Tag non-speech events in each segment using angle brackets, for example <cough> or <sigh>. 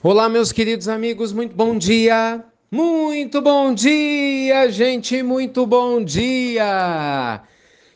Olá, meus queridos amigos, muito bom dia! Muito bom dia, gente, muito bom dia!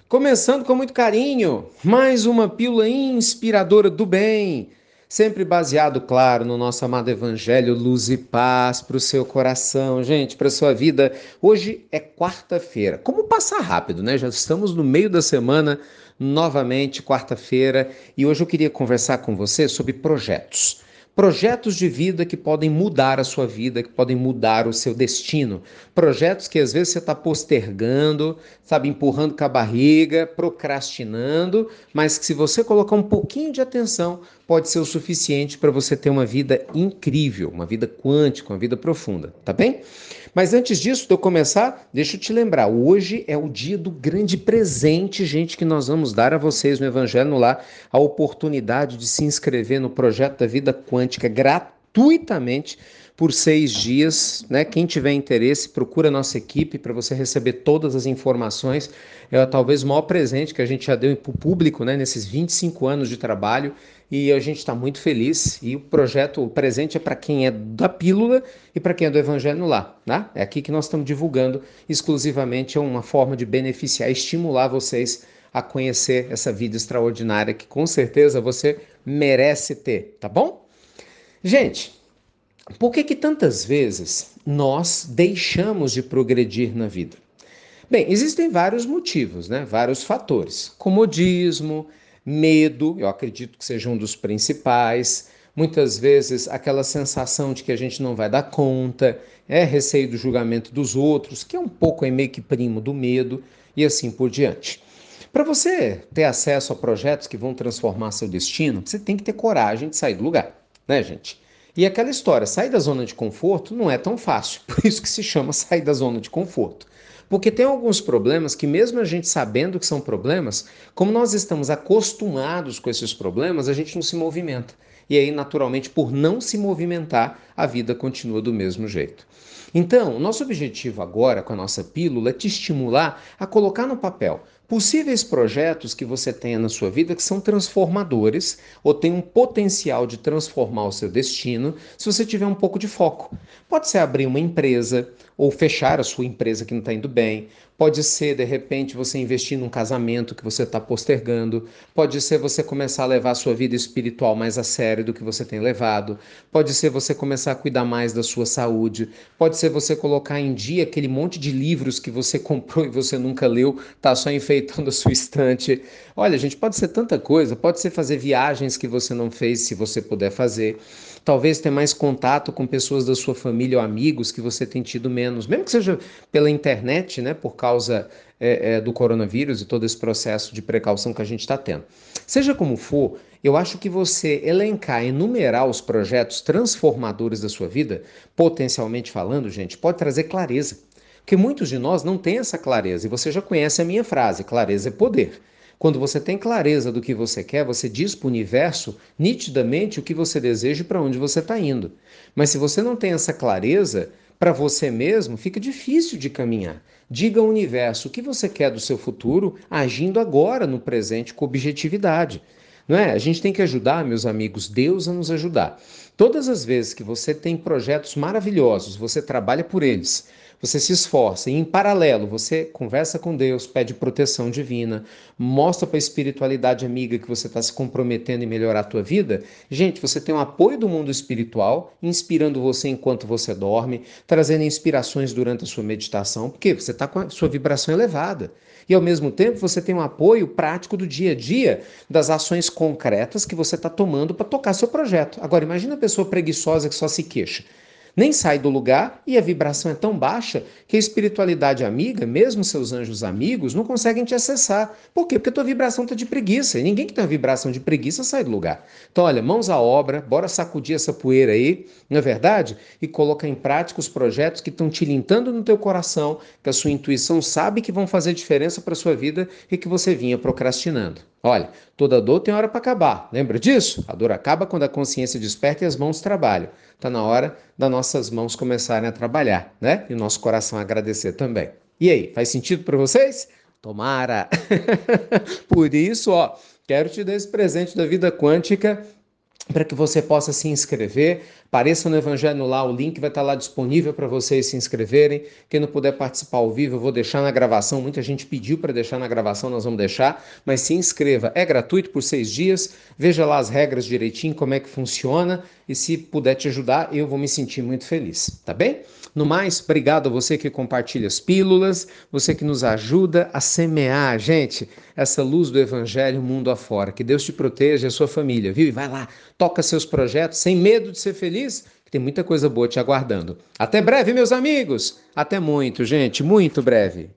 Começando com muito carinho, mais uma pílula inspiradora do bem, sempre baseado, claro, no nosso amado Evangelho, luz e paz para o seu coração, gente, para a sua vida. Hoje é quarta-feira. Como passar rápido, né? Já estamos no meio da semana, novamente, quarta-feira, e hoje eu queria conversar com você sobre projetos projetos de vida que podem mudar a sua vida, que podem mudar o seu destino. Projetos que às vezes você está postergando, sabe, empurrando com a barriga, procrastinando, mas que se você colocar um pouquinho de atenção, pode ser o suficiente para você ter uma vida incrível, uma vida quântica, uma vida profunda, tá bem? Mas antes disso, de eu começar, deixa eu te lembrar, hoje é o dia do grande presente, gente, que nós vamos dar a vocês no Evangelho lá, a oportunidade de se inscrever no projeto da vida quântica gratuitamente por seis dias. Né? Quem tiver interesse, procura a nossa equipe para você receber todas as informações. É talvez o maior presente que a gente já deu para o público né? nesses 25 anos de trabalho e a gente está muito feliz. E o projeto, o presente é para quem é da pílula e para quem é do Evangelho lá. Né? É aqui que nós estamos divulgando exclusivamente, é uma forma de beneficiar, estimular vocês a conhecer essa vida extraordinária que com certeza você merece ter, tá bom? Gente, por que que tantas vezes nós deixamos de progredir na vida? Bem, existem vários motivos, né? Vários fatores. Comodismo, medo, eu acredito que seja um dos principais. Muitas vezes aquela sensação de que a gente não vai dar conta, é receio do julgamento dos outros, que é um pouco é meio que primo do medo, e assim por diante. Para você ter acesso a projetos que vão transformar seu destino, você tem que ter coragem de sair do lugar, né, gente? E aquela história, sair da zona de conforto não é tão fácil, <laughs> por isso que se chama sair da zona de conforto. Porque tem alguns problemas que, mesmo a gente sabendo que são problemas, como nós estamos acostumados com esses problemas, a gente não se movimenta. E aí, naturalmente, por não se movimentar, a vida continua do mesmo jeito. Então, nosso objetivo agora com a nossa pílula é te estimular a colocar no papel possíveis projetos que você tenha na sua vida que são transformadores ou têm um potencial de transformar o seu destino se você tiver um pouco de foco. Pode ser abrir uma empresa ou fechar a sua empresa que não está indo bem. Pode ser, de repente, você investir num casamento que você está postergando. Pode ser você começar a levar a sua vida espiritual mais a sério do que você tem levado. Pode ser você começar a cuidar mais da sua saúde. Pode ser você colocar em dia aquele monte de livros que você <laughs> comprou e você nunca leu, tá só enfeitando a sua estante. Olha, gente, pode ser tanta coisa. Pode ser fazer viagens que você não fez, se você puder fazer. Talvez ter mais contato com pessoas da sua família ou amigos que você tem tido menos, mesmo que seja pela internet, né, por causa é, é, do coronavírus e todo esse processo de precaução que a gente está tendo. Seja como for, eu acho que você elencar, enumerar os projetos transformadores da sua vida, potencialmente falando, gente, pode trazer clareza. Porque muitos de nós não têm essa clareza, e você já conhece a minha frase: clareza é poder. Quando você tem clareza do que você quer, você diz para o universo nitidamente o que você deseja e para onde você está indo. Mas se você não tem essa clareza, para você mesmo fica difícil de caminhar. Diga ao universo o que você quer do seu futuro, agindo agora no presente com objetividade. Não é? A gente tem que ajudar, meus amigos, Deus a nos ajudar. Todas as vezes que você tem projetos maravilhosos, você trabalha por eles, você se esforça e, em paralelo, você conversa com Deus, pede proteção divina, mostra para a espiritualidade amiga que você está se comprometendo em melhorar a tua vida, gente, você tem o apoio do mundo espiritual, inspirando você enquanto você dorme, trazendo inspirações durante a sua meditação, porque você está com a sua vibração elevada. E ao mesmo tempo você tem um apoio prático do dia a dia, das ações concretas que você está tomando para tocar seu projeto. Agora, imagina a pessoa preguiçosa que só se queixa nem sai do lugar e a vibração é tão baixa que a espiritualidade amiga, mesmo seus anjos amigos, não conseguem te acessar. Por quê? Porque a tua vibração está de preguiça e ninguém que tem uma vibração de preguiça sai do lugar. Então, olha, mãos à obra, bora sacudir essa poeira aí, não é verdade? E colocar em prática os projetos que estão tilintando no teu coração, que a sua intuição sabe que vão fazer diferença para sua vida e que você vinha procrastinando. Olha, toda dor tem hora para acabar. Lembra disso? A dor acaba quando a consciência desperta e as mãos trabalham. Está na hora das nossas mãos começarem a trabalhar, né? E o nosso coração agradecer também. E aí, faz sentido para vocês? Tomara! <laughs> Por isso, ó, quero te dar esse presente da vida quântica para que você possa se inscrever. Apareça no Evangelho lá, o link vai estar lá disponível para vocês se inscreverem. Quem não puder participar ao vivo, eu vou deixar na gravação. Muita gente pediu para deixar na gravação, nós vamos deixar. Mas se inscreva, é gratuito por seis dias. Veja lá as regras direitinho, como é que funciona. E se puder te ajudar, eu vou me sentir muito feliz, tá bem? No mais, obrigado a você que compartilha as pílulas, você que nos ajuda a semear, gente, essa luz do Evangelho mundo afora. Que Deus te proteja e a sua família, viu? E vai lá, toca seus projetos sem medo de ser feliz, que tem muita coisa boa te aguardando. Até breve, meus amigos! Até muito, gente, muito breve.